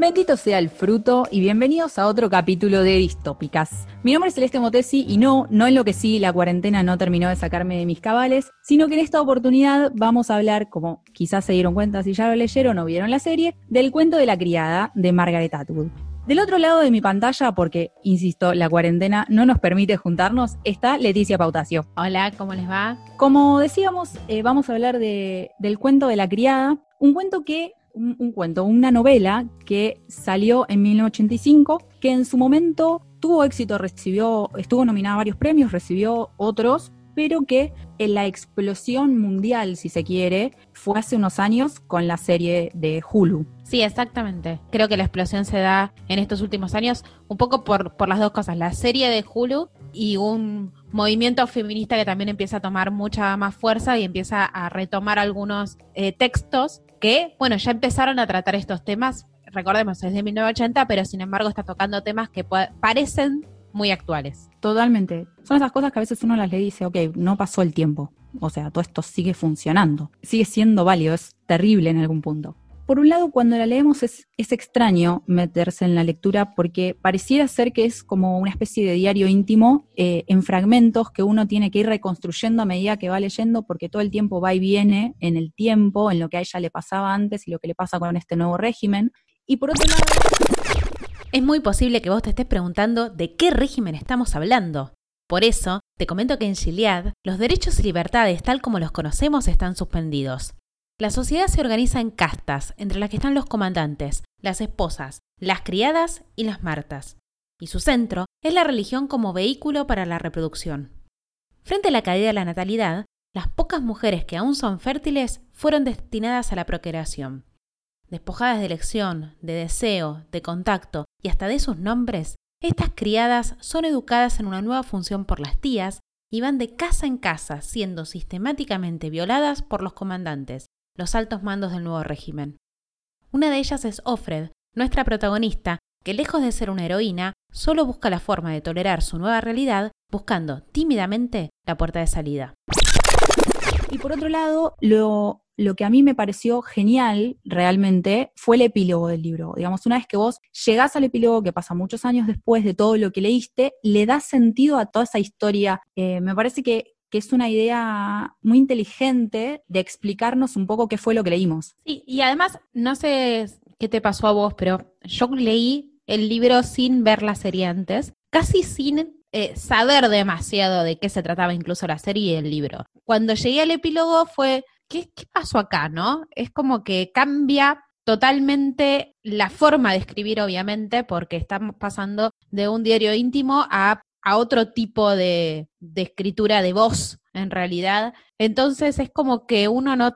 Bendito sea el fruto y bienvenidos a otro capítulo de Distópicas. Mi nombre es Celeste Motesi y no, no en lo que sí, la cuarentena no terminó de sacarme de mis cabales, sino que en esta oportunidad vamos a hablar, como quizás se dieron cuenta si ya lo leyeron o vieron la serie, del cuento de la criada de Margaret Atwood. Del otro lado de mi pantalla, porque, insisto, la cuarentena no nos permite juntarnos, está Leticia Pautacio. Hola, ¿cómo les va? Como decíamos, eh, vamos a hablar de, del cuento de la criada, un cuento que un, cuento, una novela que salió en 1985, que en su momento tuvo éxito, recibió, estuvo nominada a varios premios, recibió otros, pero que en la explosión mundial, si se quiere, fue hace unos años con la serie de Hulu. Sí, exactamente. Creo que la explosión se da en estos últimos años un poco por, por las dos cosas, la serie de Hulu y un movimiento feminista que también empieza a tomar mucha más fuerza y empieza a retomar algunos eh, textos que, bueno, ya empezaron a tratar estos temas, recordemos, es de 1980, pero sin embargo está tocando temas que parecen muy actuales. Totalmente. Son esas cosas que a veces uno las le dice, ok, no pasó el tiempo. O sea, todo esto sigue funcionando, sigue siendo válido, es terrible en algún punto. Por un lado, cuando la leemos es, extraño meterse en la lectura porque pareciera ser que es como una especie de diario íntimo eh, en fragmentos que uno tiene que ir reconstruyendo a medida que va leyendo porque todo el tiempo va y viene en el tiempo, en lo que a ella le pasaba antes y lo que le pasa con este nuevo régimen. Y por otro lado... Es muy posible que vos te estés preguntando de qué régimen estamos hablando. Por eso, te comento que en Gilead los derechos y libertades tal como los conocemos están suspendidos. La sociedad se organiza en castas, entre las que están los comandantes, las esposas, las criadas y las martas. Y su centro es la religión como vehículo para la reproducción. Frente a la caída de la natalidad, las pocas mujeres que aún son fértiles fueron destinadas a la procreación. Despojadas de elección, de deseo, de contacto y hasta de sus nombres, estas criadas son educadas en una nueva función por las tías y van de casa en casa siendo sistemáticamente violadas por los comandantes, los altos mandos del nuevo régimen. Una de ellas es Offred, nuestra protagonista, que lejos de ser una heroína, solo busca la forma de tolerar su nueva realidad, buscando tímidamente la puerta de salida. Y por otro lado, lo, lo que a mí me pareció genial realmente fue el epílogo del libro. Digamos, una vez que vos llegás al epílogo, que pasa muchos años después de todo lo que leíste, le da sentido a toda esa historia. Eh, me parece que, que es una idea muy inteligente de explicarnos un poco qué fue lo que leímos. Sí, y además, no sé qué te pasó a vos, pero yo leí el libro sin ver la serie antes, casi sin eh, saber demasiado de qué se trataba incluso la serie y el libro. Cuando llegué al epílogo fue, ¿qué, qué pasó acá, no? Es como que cambia totalmente la forma de escribir, obviamente, porque estamos pasando de un diario íntimo a a otro tipo de, escritura de voz, en realidad. Entonces es como que uno no,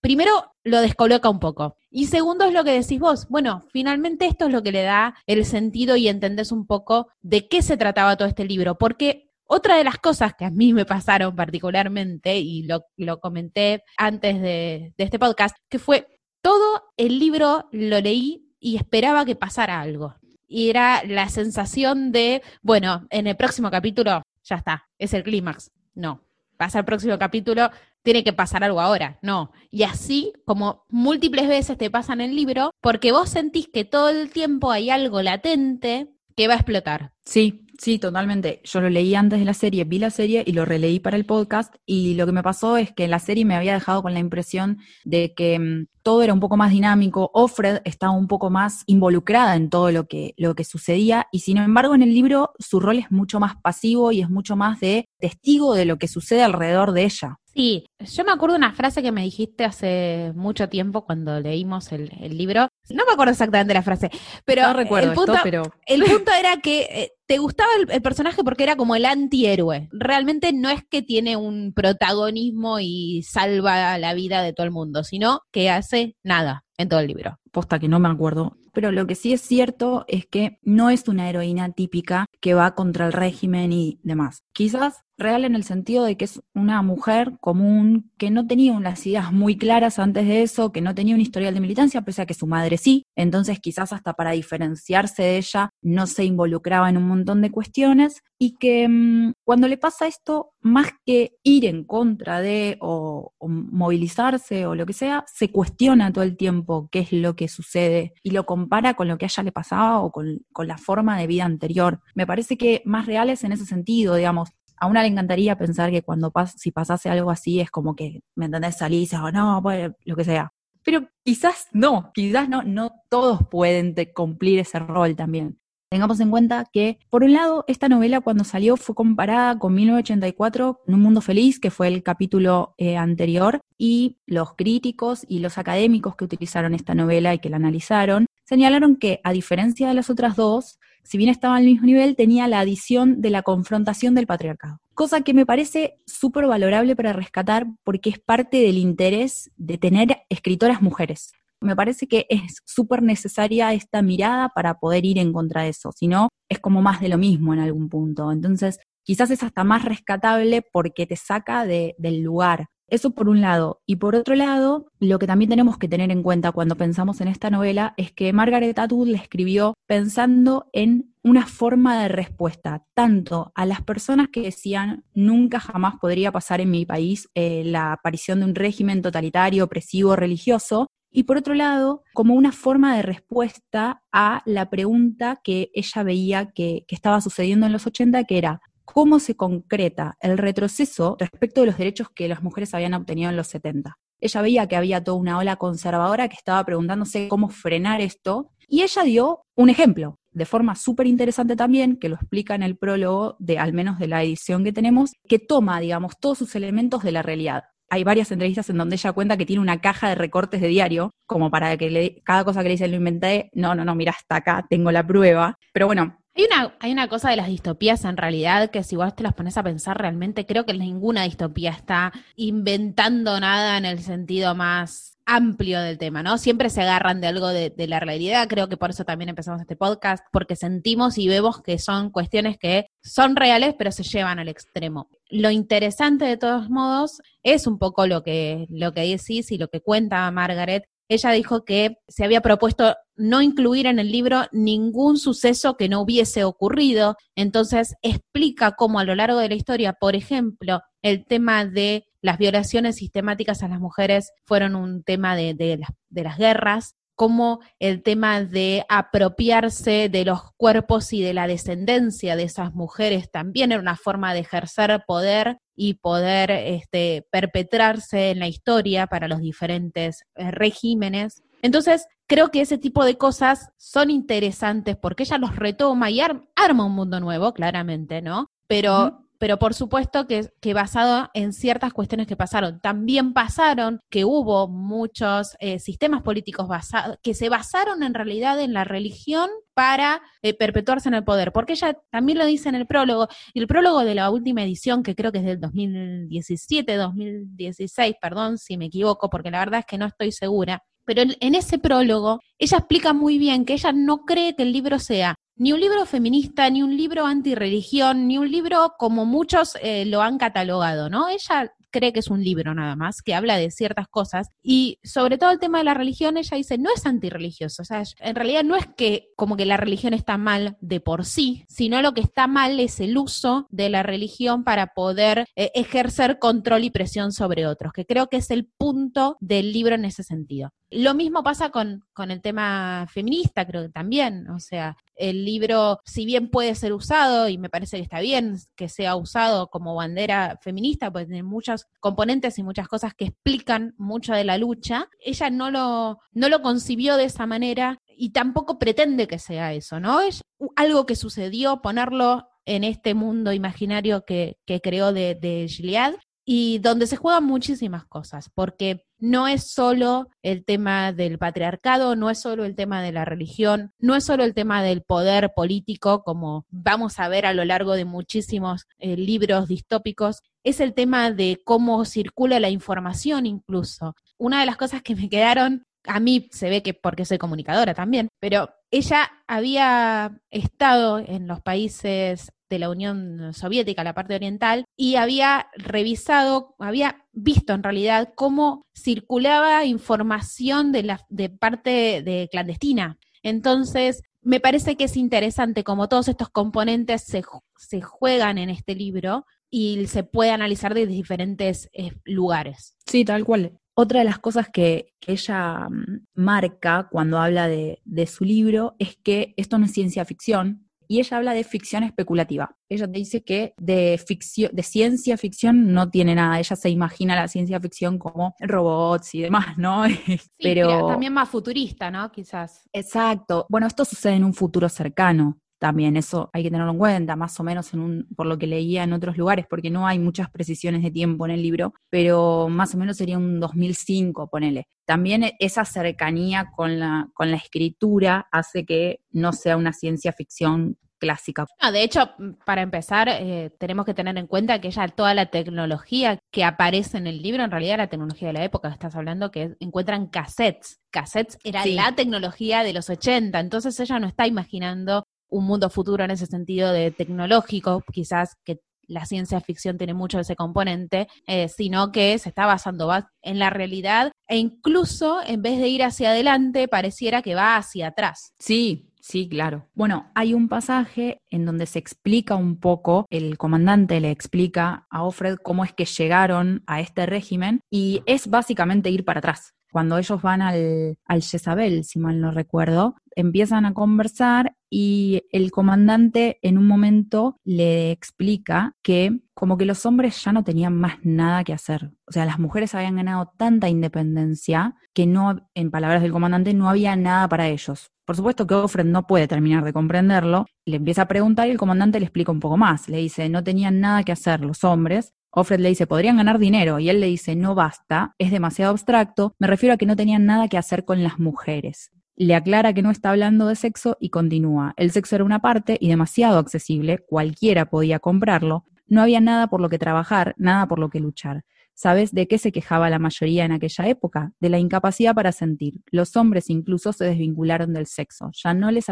primero lo descoloca un poco. Y segundo es lo que decís vos. Bueno, finalmente esto es lo que le da el sentido y entendés un poco de qué se trataba todo este libro. Porque otra de las cosas que a mí me pasaron particularmente, y lo, comenté antes de, de este podcast, que fue todo el libro lo leí y esperaba que pasara algo y era la sensación de, bueno, en el próximo capítulo ya está, es el clímax. No, pasa el próximo capítulo, tiene que pasar algo ahora. No. Y así, como múltiples veces te pasa en el libro, porque vos sentís que todo el tiempo hay algo latente que va a explotar. Sí, sí, totalmente. Yo lo leí antes de la serie, vi la serie y lo releí para el podcast y lo que me pasó es que la serie me había dejado con la impresión de que mm, todo era un poco más dinámico, Offred estaba un poco más involucrada en todo lo que, lo que sucedía y sin embargo en el libro su rol es mucho más pasivo y es mucho más de testigo de lo que sucede alrededor de ella. Sí, yo me acuerdo de una frase que me dijiste hace mucho tiempo cuando leímos el, libro. No me acuerdo exactamente la frase, pero, recuerdo el, punto, pero... el punto era que eh, te gustaba el, personaje porque era como el antihéroe. Realmente no es que tiene un protagonismo y salva la vida de todo el mundo, sino que hace nada en todo el libro. Posta que no me acuerdo. Pero lo que sí es cierto es que no es una heroína típica que va contra el régimen y demás. Quizás real en el sentido de que es una mujer común que no tenía unas ideas muy claras antes de eso, que no tenía un historial de militancia, pese a que su madre sí. Entonces quizás hasta para diferenciarse de ella no se involucraba en un montón de cuestiones y que mm, cuando le pasa esto, más que ir en contra de o, movilizarse o lo que sea, se cuestiona todo el tiempo qué es lo que sucede y lo compara con lo que a ella le pasaba o con, con la forma de vida anterior. Me parece que más reales en ese sentido, digamos, a una le encantaría pensar que cuando pas si pasase algo así es como que, ¿me entendés? Salís o no, pues lo que sea. Pero quizás no, quizás no, no todos pueden cumplir ese rol también. Tengamos en cuenta que, por un lado, esta novela cuando salió fue comparada con 1984, En un mundo feliz, que fue el capítulo eh, anterior, y los críticos y los académicos que utilizaron esta novela y que la analizaron, señalaron que, a diferencia de las otras dos, si bien estaba al mismo nivel, tenía la adición de la confrontación del patriarcado. Cosa que me parece súper valorable para rescatar porque es parte del interés de tener escritoras mujeres. Me parece que es súper necesaria esta mirada para poder ir en contra de eso, si no, es como más de lo mismo en algún punto. Entonces, quizás es hasta más rescatable porque te saca del lugar. Eso por un lado. Y por otro lado, lo que también tenemos que tener en cuenta cuando pensamos en esta novela es que Margaret Atwood la escribió pensando en una forma de respuesta, tanto a las personas que decían nunca jamás podría pasar en mi país eh, la aparición de un régimen totalitario, opresivo, religioso, y por otro lado, como una forma de respuesta a la pregunta que ella veía que, que estaba sucediendo en los 80, que era, cómo se concreta el retroceso respecto de los derechos que las mujeres habían obtenido en los 70. Ella veía que había toda una ola conservadora que estaba preguntándose cómo frenar esto y ella dio un ejemplo de forma súper interesante también, que lo explica en el prólogo de al menos de la edición que tenemos, que toma, digamos, todos sus elementos de la realidad. Hay varias entrevistas en donde ella cuenta que tiene una caja de recortes de diario, como para que cada cosa que le dice lo inventé, no, no, no, mira, hasta acá, tengo la prueba. Pero bueno, hay una, hay una cosa de las distopías en realidad que si vos te las pones a pensar realmente, creo que ninguna distopía está inventando nada en el sentido más amplio del tema, ¿no? Siempre se agarran de algo de, la realidad, creo que por eso también empezamos este podcast, porque sentimos y vemos que son cuestiones que son reales, pero se llevan al extremo. Lo interesante de todos modos es un poco lo que, lo que decís y lo que cuenta Margaret, ella dijo que se había propuesto no incluir en el libro ningún suceso que no hubiese ocurrido. Entonces explica cómo a lo largo de la historia, por ejemplo, el tema de las violaciones sistemáticas a las mujeres fueron un tema de, las, de las guerras, como el tema de apropiarse de los cuerpos y de la descendencia de esas mujeres también era una forma de ejercer poder y poder este, perpetrarse en la historia para los diferentes eh, regímenes. Entonces, creo que ese tipo de cosas son interesantes porque ella los retoma y arma un mundo nuevo, claramente, ¿no? Pero pero por supuesto que, basado en ciertas cuestiones que pasaron. También pasaron que hubo muchos eh, sistemas políticos basados, que se basaron en realidad en la religión para eh, perpetuarse en el poder, porque ella también lo dice en el prólogo, y el prólogo de la última edición, que creo que es del 2017, 2016, perdón si me equivoco, porque la verdad es que no estoy segura, pero en ese prólogo ella explica muy bien que ella no cree que el libro sea ni un libro feminista, ni un libro antirreligión, ni un libro como muchos eh, lo han catalogado, ¿no? Ella cree que es un libro nada más, que habla de ciertas cosas. Y sobre todo el tema de la religión, ella dice, no es antirreligioso. O sea, en realidad no es que como que la religión está mal de por sí, sino lo que está mal es el uso de la religión para poder eh, ejercer control y presión sobre otros, que creo que es el punto del libro en ese sentido. Lo mismo pasa con, con el tema feminista, creo que también. O sea, el libro, si bien puede ser usado, y me parece que está bien que sea usado como bandera feminista, puede tener muchos componentes y muchas cosas que explican mucho de la lucha, ella no lo, no lo concibió de esa manera y tampoco pretende que sea eso, ¿no? Es algo que sucedió, ponerlo en este mundo imaginario que, que creó de, de Gilead y donde se juegan muchísimas cosas, porque no es solo el tema del patriarcado, no es solo el tema de la religión, no es solo el tema del poder político, como vamos a ver a lo largo de muchísimos eh, libros distópicos, es el tema de cómo circula la información incluso. Una de las cosas que me quedaron, a mí se ve que porque soy comunicadora también, pero ella había estado en los países de la Unión Soviética, la parte oriental, y había revisado, había visto en realidad cómo circulaba información de, la, parte de clandestina. Entonces, me parece que es interesante como todos estos componentes se, se juegan en este libro y se puede analizar desde diferentes eh, lugares. Sí, tal cual. Otra de las cosas que, ella mm, marca cuando habla de, su libro es que esto no es ciencia ficción, y ella habla de ficción especulativa. Ella te dice que de, ficción, de ciencia ficción no tiene nada. Ella se imagina la ciencia ficción como robots y demás, ¿no? Pero también más futurista, ¿no? Quizás. Exacto. Bueno, esto sucede en un futuro cercano también eso hay que tenerlo en cuenta, más o menos en un, por lo que leía en otros lugares, porque no hay muchas precisiones de tiempo en el libro, pero más o menos sería un 2005, ponele. También esa cercanía con la, con la escritura hace que no sea una ciencia ficción clásica. de hecho, para empezar, eh, tenemos que tener en cuenta que ya toda la tecnología que aparece en el libro, en realidad la tecnología de la época que estás hablando, que encuentran cassettes. Cassettes era la tecnología de los 80, entonces ella no está imaginando un mundo futuro en ese sentido de tecnológico, quizás que la ciencia ficción tiene mucho de ese componente, eh, sino que se está basando en la realidad e incluso en vez de ir hacia adelante, pareciera que va hacia atrás. Sí, Sí, claro. Bueno, hay un pasaje en donde se explica un poco, el comandante le explica a Offred cómo es que llegaron a este régimen y es básicamente ir para atrás cuando ellos van al, al Jezabel, si mal no recuerdo, empiezan a conversar y el comandante en un momento le explica que como que los hombres ya no tenían más nada que hacer. O sea, las mujeres habían ganado tanta independencia que no, en palabras del comandante, no había nada para ellos. Por supuesto que Offred no puede terminar de comprenderlo, le empieza a preguntar y el comandante le explica un poco más. Le dice, no tenían nada que hacer los hombres, Offred le dice, podrían ganar dinero, y él le dice, no basta, es demasiado abstracto, me refiero a que no tenían nada que hacer con las mujeres. Le aclara que no está hablando de sexo y continúa. El sexo era una parte y demasiado accesible, cualquiera podía comprarlo, no había nada por lo que trabajar, nada por lo que luchar. ¿Sabes de qué se quejaba la mayoría en aquella época? De la incapacidad para sentir. Los hombres incluso se desvincularon del sexo, ya no les,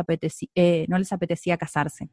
eh, no les apetecía casarse.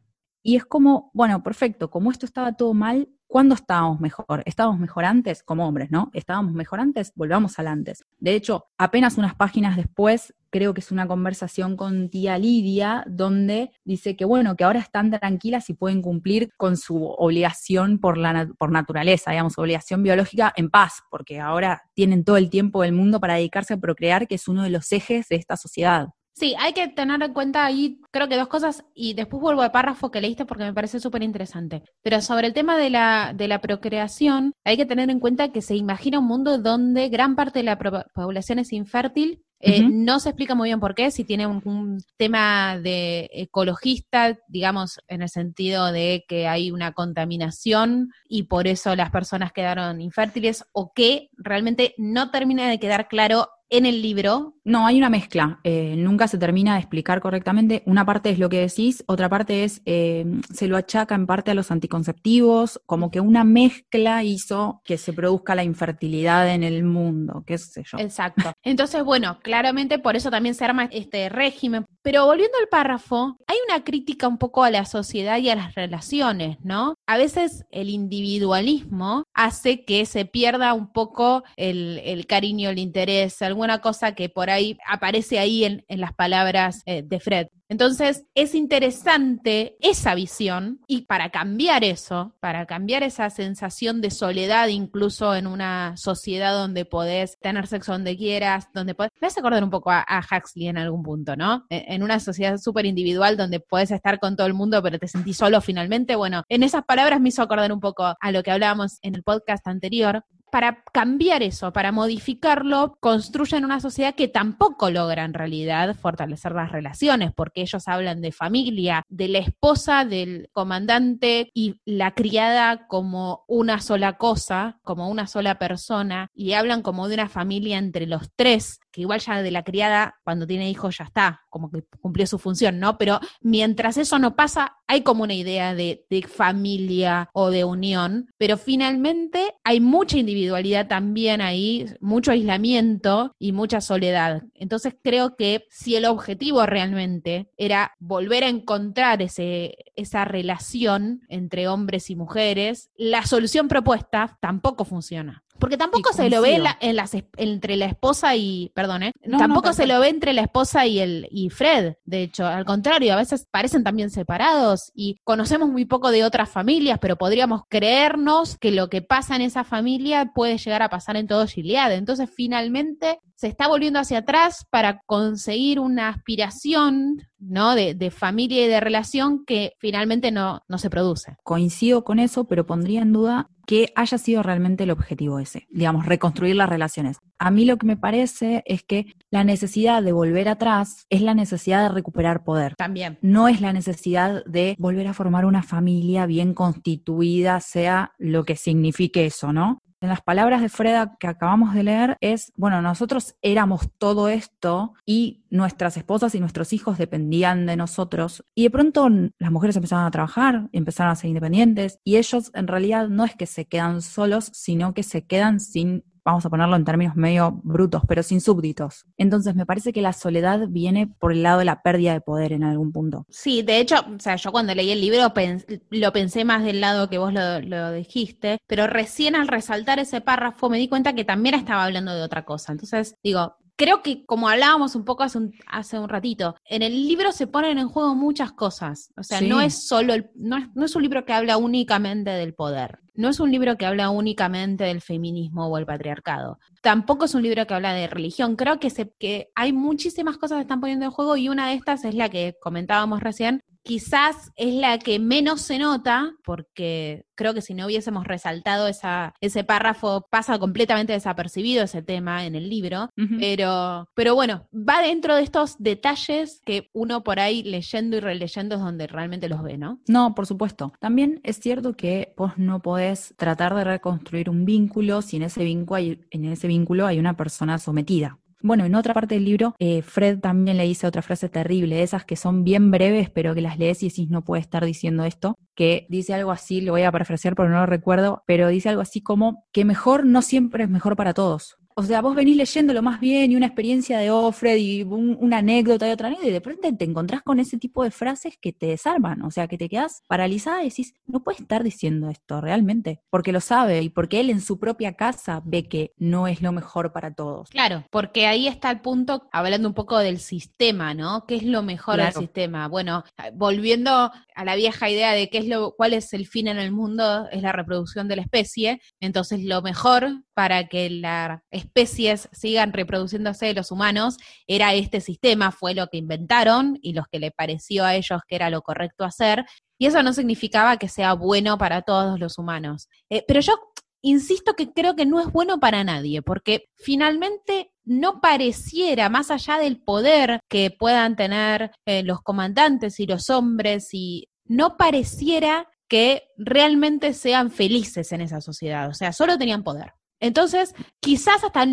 Y es como, bueno, perfecto, como esto estaba todo mal, ¿Cuándo estábamos mejor? ¿Estábamos mejor antes como hombres, no? ¿Estábamos mejor antes? Volvamos al antes. De hecho, apenas unas páginas después, creo que es una conversación con tía Lidia, donde dice que bueno, que ahora están tranquilas y pueden cumplir con su obligación por, la, por naturaleza, digamos, obligación biológica en paz, porque ahora tienen todo el tiempo del mundo para dedicarse a procrear, que es uno de los ejes de esta sociedad. Sí, hay que tener en cuenta ahí, creo que dos cosas, y después vuelvo al párrafo que leíste porque me parece súper interesante. Pero sobre el tema de la, de la procreación, hay que tener en cuenta que se imagina un mundo donde gran parte de la población es infértil. Eh, no se explica muy bien por qué, si tiene un, tema de ecologista, digamos, en el sentido de que hay una contaminación y por eso las personas quedaron infértiles, o que realmente no termina de quedar claro en el libro. No, hay una mezcla. Eh, nunca se termina de explicar correctamente. Una parte es lo que decís, otra parte es, eh, se lo achaca en parte a los anticonceptivos, como que una mezcla hizo que se produzca la infertilidad en el mundo, qué sé yo. Exacto. Entonces, bueno, claramente por eso también se arma este régimen. Pero volviendo al párrafo, hay una crítica un poco a la sociedad y a las relaciones, ¿no? A veces el individualismo hace que se pierda un poco el, cariño, el interés, alguna cosa que por ahí aparece ahí en, las palabras eh, de Fred. Entonces, es interesante esa visión y para cambiar eso, para cambiar esa sensación de soledad incluso en una sociedad donde podés tener sexo donde quieras, donde podés... Me hace acordar un poco a, Huxley en algún punto, ¿no? E, en una sociedad súper individual donde podés estar con todo el mundo pero te sentís solo finalmente. Bueno, en esas palabras me hizo acordar un poco a lo que hablábamos en el podcast anterior, para cambiar eso, para modificarlo, construyen una sociedad que tampoco logra en realidad fortalecer las relaciones, porque ellos hablan de familia, de la esposa del comandante y la criada como una sola cosa, como una sola persona, y hablan como de una familia entre los tres, que igual ya de la criada, cuando tiene hijos ya está, como que cumplió su función, ¿no? Pero mientras eso no pasa, hay como una idea de, de familia o de unión, pero finalmente hay mucha individualidad también ahí, mucho aislamiento y mucha soledad. Entonces creo que si el objetivo realmente era volver a encontrar ese, esa relación entre hombres y mujeres, la solución propuesta tampoco funciona. Porque tampoco se lo ve en las, entre la esposa y, perdón, ¿eh? tampoco se lo ve entre la esposa y el y Fred. De hecho, al contrario, a veces parecen también separados y conocemos muy poco de otras familias, pero podríamos creernos que lo que pasa en esa familia puede llegar a pasar en todo Gilead. Entonces, finalmente se está volviendo hacia atrás para conseguir una aspiración ¿no? De, de, familia y de relación que finalmente no, no se produce. Coincido con eso, pero pondría en duda que haya sido realmente el objetivo ese, digamos, reconstruir las relaciones. A mí lo que me parece es que la necesidad de volver atrás es la necesidad de recuperar poder. También. No es la necesidad de volver a formar una familia bien constituida, sea lo que signifique eso, ¿no? En las palabras de Freda que acabamos de leer es, bueno, nosotros éramos todo esto y nuestras esposas y nuestros hijos dependían de nosotros. Y de pronto las mujeres empezaron a trabajar, empezaron a ser independientes y ellos en realidad no es que se quedan solos, sino que se quedan sin vamos a ponerlo en términos medio brutos, pero sin súbditos. Entonces me parece que la soledad viene por el lado de la pérdida de poder en algún punto. Sí, de hecho, o sea, yo cuando leí el libro lo pensé más del lado que vos lo, lo dijiste, pero recién al resaltar ese párrafo me di cuenta que también estaba hablando de otra cosa. Entonces, digo, creo que como hablábamos un poco hace un, hace un ratito, en el libro se ponen en juego muchas cosas. O sea, no es solo el, no es, no es un libro que habla únicamente del poder. No es un libro que habla únicamente del feminismo o el patriarcado. Tampoco es un libro que habla de religión. Creo que, se, que hay muchísimas cosas que están poniendo en juego y una de estas es la que comentábamos recién, quizás es la que menos se nota, porque creo que si no hubiésemos resaltado esa, ese párrafo, pasa completamente desapercibido ese tema en el libro, pero, pero bueno, va dentro de estos detalles que uno por ahí leyendo y releyendo es donde realmente los ve, ¿no? No, por supuesto. También es cierto que vos no podés tratar de reconstruir un vínculo si en ese vínculo hay, en ese vínculo hay una persona sometida. Bueno, en otra parte del libro, eh, Fred también le dice otra frase terrible, esas que son bien breves, pero que las lees y decís no puede estar diciendo esto, que dice algo así, lo voy a parafrasear porque no lo recuerdo, pero dice algo así como que mejor no siempre es mejor para todos. O sea, vos venís leyéndolo más bien y una experiencia de Offred y una anécdota y otra anécdota, y de pronto te encontrás con ese tipo de frases que te desarman, o sea, que te quedás paralizada y decís, no puede estar diciendo esto realmente, porque lo sabe y porque él en su propia casa ve que no es lo mejor para todos. Claro, porque ahí está el punto, hablando un poco del sistema, ¿no? ¿Qué es lo mejor del sistema? Bueno, volviendo a la vieja idea de qué es lo, cuál es el fin en el mundo, es la reproducción de la especie, entonces lo mejor para que las especies sigan reproduciéndose de los humanos era este sistema, fue lo que inventaron y los que le pareció a ellos que era lo correcto hacer, y eso no significaba que sea bueno para todos los humanos. Eh, pero yo insisto que creo que no es bueno para nadie, porque finalmente no pareciera, más allá del poder que puedan tener eh, los comandantes y los hombres, y no pareciera que realmente sean felices en esa sociedad, o sea, solo tenían poder. Entonces, quizás hasta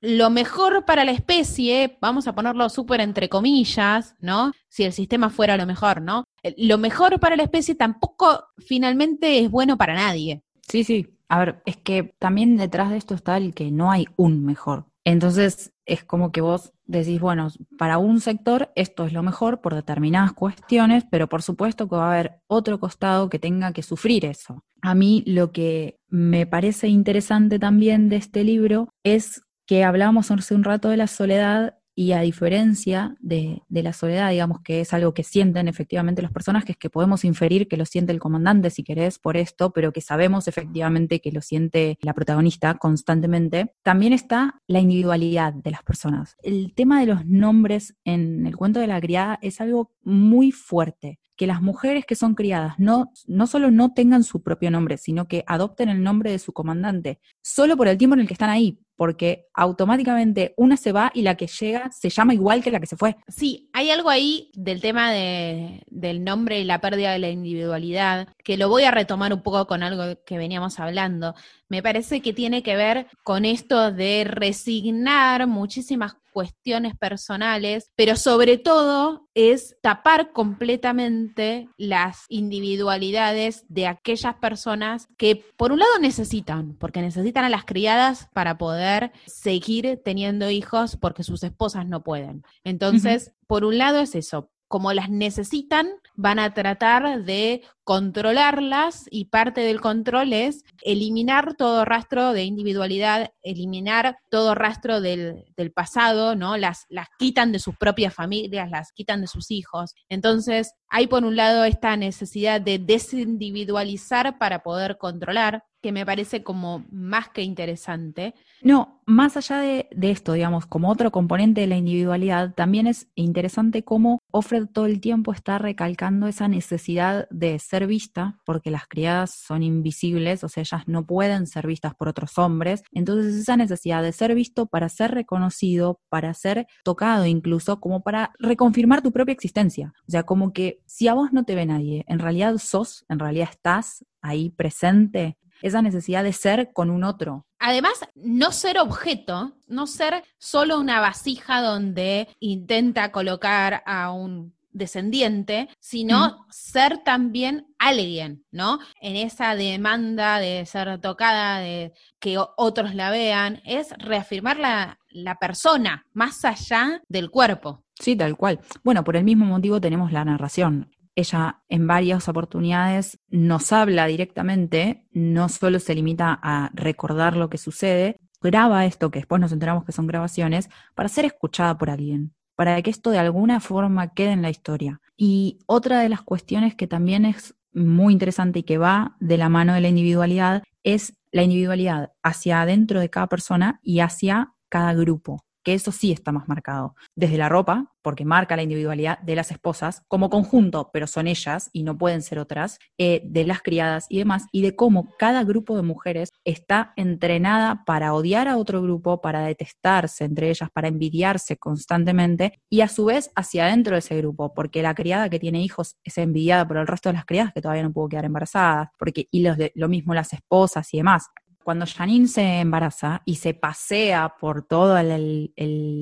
lo mejor para la especie, vamos a ponerlo súper entre comillas, ¿no? Si el sistema fuera lo mejor, ¿no? Lo mejor para la especie tampoco finalmente es bueno para nadie. Sí, sí. A ver, es que también detrás de esto está el que no hay un mejor. Entonces, es como que vos decís, bueno, para un sector esto es lo mejor por determinadas cuestiones, pero por supuesto que va a haber otro costado que tenga que sufrir eso. A mí lo que me parece interesante también de este libro es que hablábamos hace un rato de la soledad y a diferencia de, la soledad, digamos que es algo que sienten efectivamente los personajes, que podemos inferir que lo siente el comandante, si querés, por esto, pero que sabemos efectivamente que lo siente la protagonista constantemente, también está la individualidad de las personas. El tema de los nombres en el cuento de la criada es algo muy fuerte que las mujeres que son criadas no, no solo no tengan su propio nombre, sino que adopten el nombre de su comandante, solo por el tiempo en el que están ahí, porque automáticamente una se va y la que llega se llama igual que la que se fue. Sí, hay algo ahí del tema de, del nombre y la pérdida de la individualidad, que lo voy a retomar un poco con algo que veníamos hablando. Me parece que tiene que ver con esto de resignar muchísimas cuestiones personales, pero sobre todo es tapar completamente las individualidades de aquellas personas que por un lado necesitan, porque necesitan a las criadas para poder seguir teniendo hijos porque sus esposas no pueden. Entonces, por un lado es eso, como las necesitan, van a tratar de controlarlas y parte del control es eliminar todo rastro de individualidad, eliminar todo rastro del, pasado, ¿no? Las, las quitan de sus propias familias, las quitan de sus hijos. Entonces, hay por un lado esta necesidad de desindividualizar para poder controlar, que me parece como más que interesante. No, más allá de, esto, digamos, como otro componente de la individualidad, también es interesante cómo Offred todo el tiempo está recalcando esa necesidad de ser vista, porque las criadas son invisibles, o sea, ellas no pueden ser vistas por otros hombres. Entonces, esa necesidad de ser visto para ser reconocido, para ser tocado incluso, como para reconfirmar tu propia existencia. O sea, como que si a vos no te ve nadie, en realidad sos, en realidad estás ahí presente, esa necesidad de ser con un otro. Además, no ser objeto, no ser solo una vasija donde intenta colocar a un descendiente, sino ser también alguien, ¿no? En esa demanda de ser tocada, de que otros la vean, es reafirmar la, la persona más allá del cuerpo. Sí, tal cual. Bueno, por el mismo motivo tenemos la narración. Ella en varias oportunidades nos habla directamente, no solo se limita a recordar lo que sucede, graba esto, que después nos enteramos que son grabaciones, para ser escuchada por alguien, para que esto de alguna forma quede en la historia. Y otra de las cuestiones que también es muy interesante y que va de la mano de la individualidad es la individualidad hacia adentro de cada persona y hacia cada grupo que eso sí está más marcado. Desde la ropa, porque marca la individualidad de las esposas como conjunto, pero son ellas y no pueden ser otras, eh, de las criadas y demás, y de cómo cada grupo de mujeres está entrenada para odiar a otro grupo, para detestarse entre ellas, para envidiarse constantemente, y a su vez hacia adentro de ese grupo, porque la criada que tiene hijos es envidiada por el resto de las criadas que todavía no pudo quedar embarazadas, porque, y lo mismo las esposas y demás cuando Janine se embaraza y se pasea por todo el,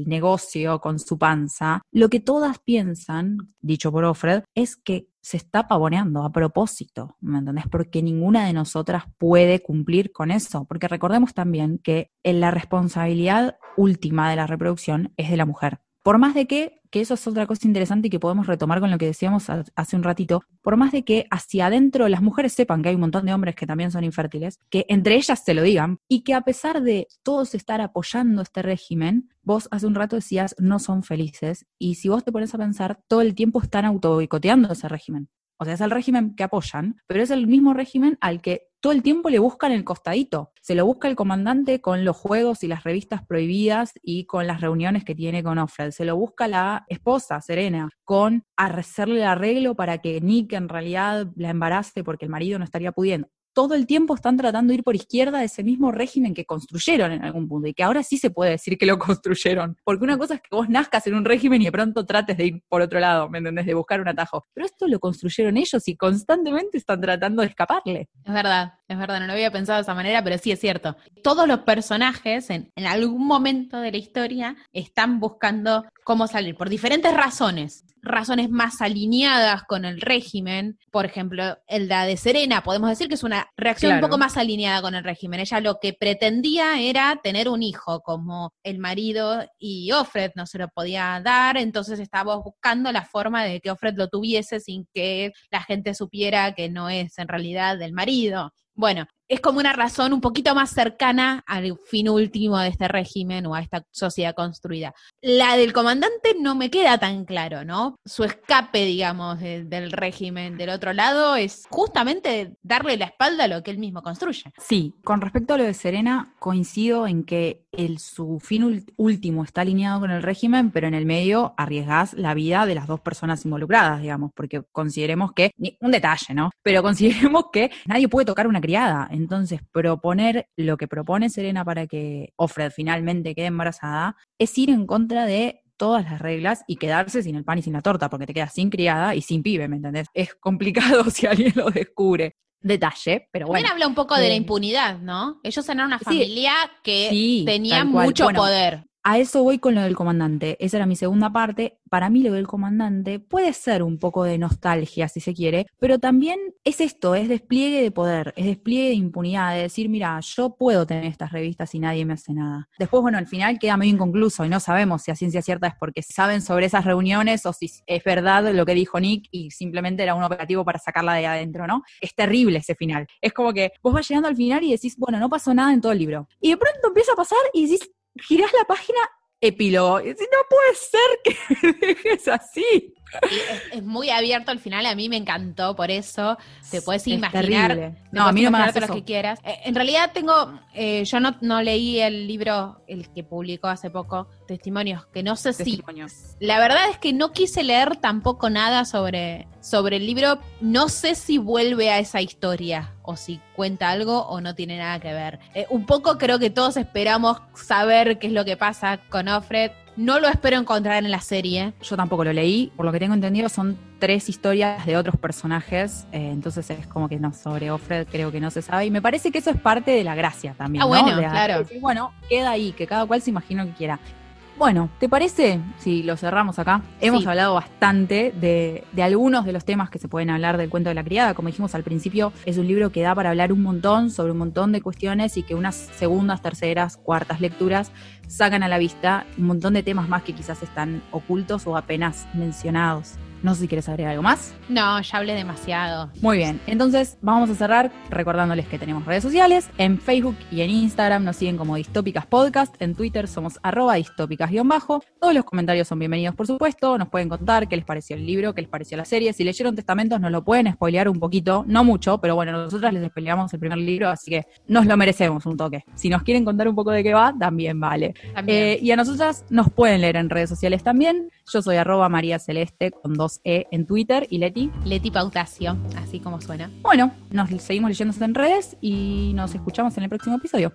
negocio con su panza, lo que todas piensan, dicho por Offred, es que se está pavoneando a propósito, ¿me entendés? Porque ninguna de nosotras puede cumplir con eso, porque recordemos también que la responsabilidad última de la reproducción es de la mujer. Por más de que, que eso es otra cosa interesante y que podemos retomar con lo que decíamos hace un ratito, por más de que hacia adentro las mujeres sepan que hay un montón de hombres que también son infértiles, que entre ellas se lo digan, y que a pesar de todos estar apoyando este régimen, vos hace un rato decías no son felices, y si vos te pones a pensar, todo el tiempo están auto boicoteando ese régimen. O sea, es el régimen que apoyan, pero es el mismo régimen al que todo el tiempo le buscan el costadito. Se lo busca el comandante con los juegos y las revistas prohibidas y con las reuniones que tiene con Offred. Se lo busca la esposa, Serena, con hacerle el arreglo para que Nick en realidad la embarace porque el marido no estaría pudiendo todo el tiempo están tratando de ir por izquierda de ese mismo régimen que construyeron en algún punto y que ahora sí se puede decir que lo construyeron. Porque una cosa es que vos nazcas en un régimen y de pronto trates de ir por otro lado, ¿me entendés? De buscar un atajo. Pero esto lo construyeron ellos y constantemente están tratando de escaparle. Es verdad, es verdad, no lo había pensado de esa manera, pero sí es cierto. Todos los personajes en, en algún momento de la historia están buscando cómo salir por diferentes razones razones más alineadas con el régimen. Por ejemplo, el de Serena, podemos decir que es una reacción un poco más alineada con el régimen. Ella lo que pretendía era tener un hijo, como el marido y Offred no se lo podía dar, entonces estaba buscando la forma de que Offred lo tuviese sin que la gente supiera que no es en realidad del marido. Bueno, es como una razón un poquito más cercana al fin último de este régimen o a esta sociedad construida. La del comandante no me queda tan claro, ¿no? Su escape, digamos, del régimen del otro lado es justamente darle la espalda a lo que él mismo construye. Sí, con respecto a lo de Serena, coincido en que su fin último está alineado con el régimen, pero en el medio arriesgas la vida de las dos personas involucradas, digamos, porque consideremos que, un detalle, ¿no? Pero consideremos que nadie puede tocar una criada entonces, proponer lo que propone Serena para que Offred finalmente quede embarazada es ir en contra de todas las reglas y quedarse sin el pan y sin la torta, porque te quedas sin criada y sin pibe, ¿me entendés? Es complicado si alguien lo descubre. Detalle, pero bueno. También habla un poco de la impunidad, ¿no? Ellos eran una familia que tenía mucho poder a eso voy con lo del comandante. Esa era mi segunda parte. Para mí lo del comandante puede ser un poco de nostalgia, si se quiere, pero también es esto, es despliegue de poder, es despliegue de impunidad, de decir, mira, yo puedo tener estas revistas y nadie me hace nada. Después, bueno, al final queda medio inconcluso y no sabemos si a ciencia cierta es porque saben sobre esas reuniones o si es verdad lo que dijo Nick y simplemente era un operativo para sacarla de adentro, ¿no? Es terrible ese final. Es como que vos vas llegando al final y decís, bueno, no pasó nada en todo el libro. Y de pronto empieza a pasar y decís, girás la página, epílogo. Y decís, no puede ser que dejes así. Es, muy abierto al final, a mí me encantó por eso. Te puedes imaginar. No, a mí no me hagas lo que quieras. Eh, en realidad tengo, eh, yo no, no, leí el libro, el que publicó hace poco, Testimonios, que no sé si. La verdad es que no quise leer tampoco nada sobre, sobre el libro. No sé si vuelve a esa historia o si cuenta algo o no tiene nada que ver. Eh, un poco creo que todos esperamos saber qué es lo que pasa con Offred no lo espero encontrar en la serie. Yo tampoco lo leí. Por lo que tengo entendido, son tres historias de otros personajes. Eh, entonces es como que no, sobre Offred creo que no se sabe. Y me parece que eso es parte de la gracia también. Ah, bueno, claro. bueno, queda ahí, que cada cual se imagine lo que quiera. Bueno, ¿te parece si lo cerramos acá? Hemos hablado bastante de, de, algunos de los temas que se pueden hablar del cuento de la criada. Como dijimos al principio, es un libro que da para hablar un montón sobre un montón de cuestiones y que unas segundas, terceras, cuartas lecturas sacan a la vista un montón de temas más que quizás están ocultos o apenas mencionados. No sé si quieres agregar algo más. No, ya hablé demasiado. Muy bien, entonces vamos a cerrar recordándoles que tenemos redes sociales. En Facebook y en Instagram nos siguen como Distópicas Podcast. En Twitter somos arroba distópicas-bajo. Todos los comentarios son bienvenidos, por supuesto. Nos pueden contar qué les pareció el libro, qué les pareció la serie. Si leyeron Testamentos nos lo pueden spoilear un poquito, no mucho, pero bueno, nosotras les spoileamos el primer libro, así que nos lo merecemos un toque. Si nos quieren contar un poco de qué va, también vale. Eh, y a nosotras nos pueden leer en redes sociales también. Yo soy arroba María Celeste con dos e en Twitter y Leti. Leti Pautacio, así como suena. Bueno, nos seguimos leyendo en redes y nos escuchamos en el próximo episodio.